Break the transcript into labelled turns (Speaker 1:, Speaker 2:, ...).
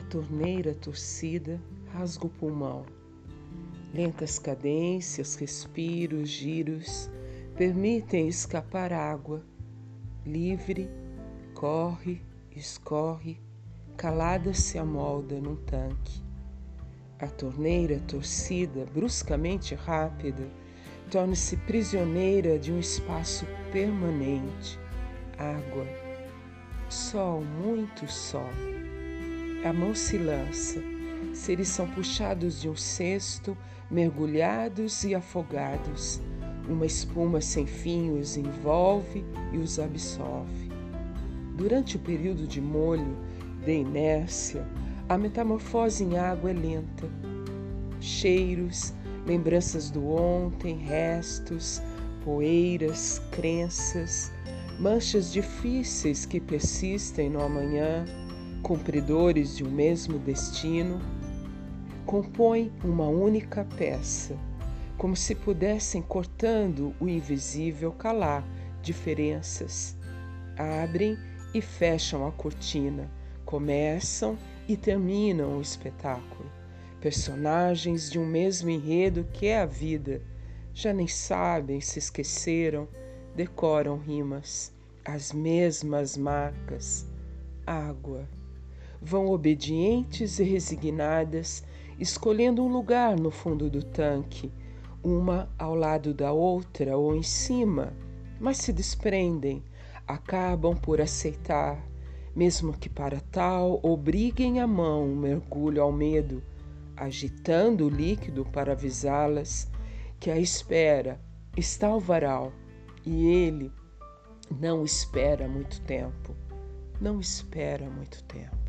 Speaker 1: torneira torcida rasga o pulmão. Lentas cadências, respiros, giros permitem escapar água. Livre, corre, escorre, calada se amolda num tanque. A torneira torcida, bruscamente rápida, torna-se prisioneira de um espaço permanente. Água, sol, muito sol. A mão se lança, seres são puxados de um cesto, mergulhados e afogados. Uma espuma sem fim os envolve e os absorve. Durante o período de molho, de inércia, a metamorfose em água é lenta. Cheiros, lembranças do ontem, restos, poeiras, crenças, manchas difíceis que persistem no amanhã, cumpridores de um mesmo destino, compõem uma única peça, como se pudessem, cortando o invisível, calar diferenças. Abrem e fecham a cortina, começam e terminam o espetáculo. Personagens de um mesmo enredo que é a vida já nem sabem, se esqueceram, decoram rimas, as mesmas marcas. Água. Vão obedientes e resignadas, escolhendo um lugar no fundo do tanque, uma ao lado da outra ou em cima, mas se desprendem, acabam por aceitar mesmo que para tal obriguem a mão um mergulho ao medo, agitando o líquido para avisá-las que a espera está ao varal e ele não espera muito tempo, não espera muito tempo.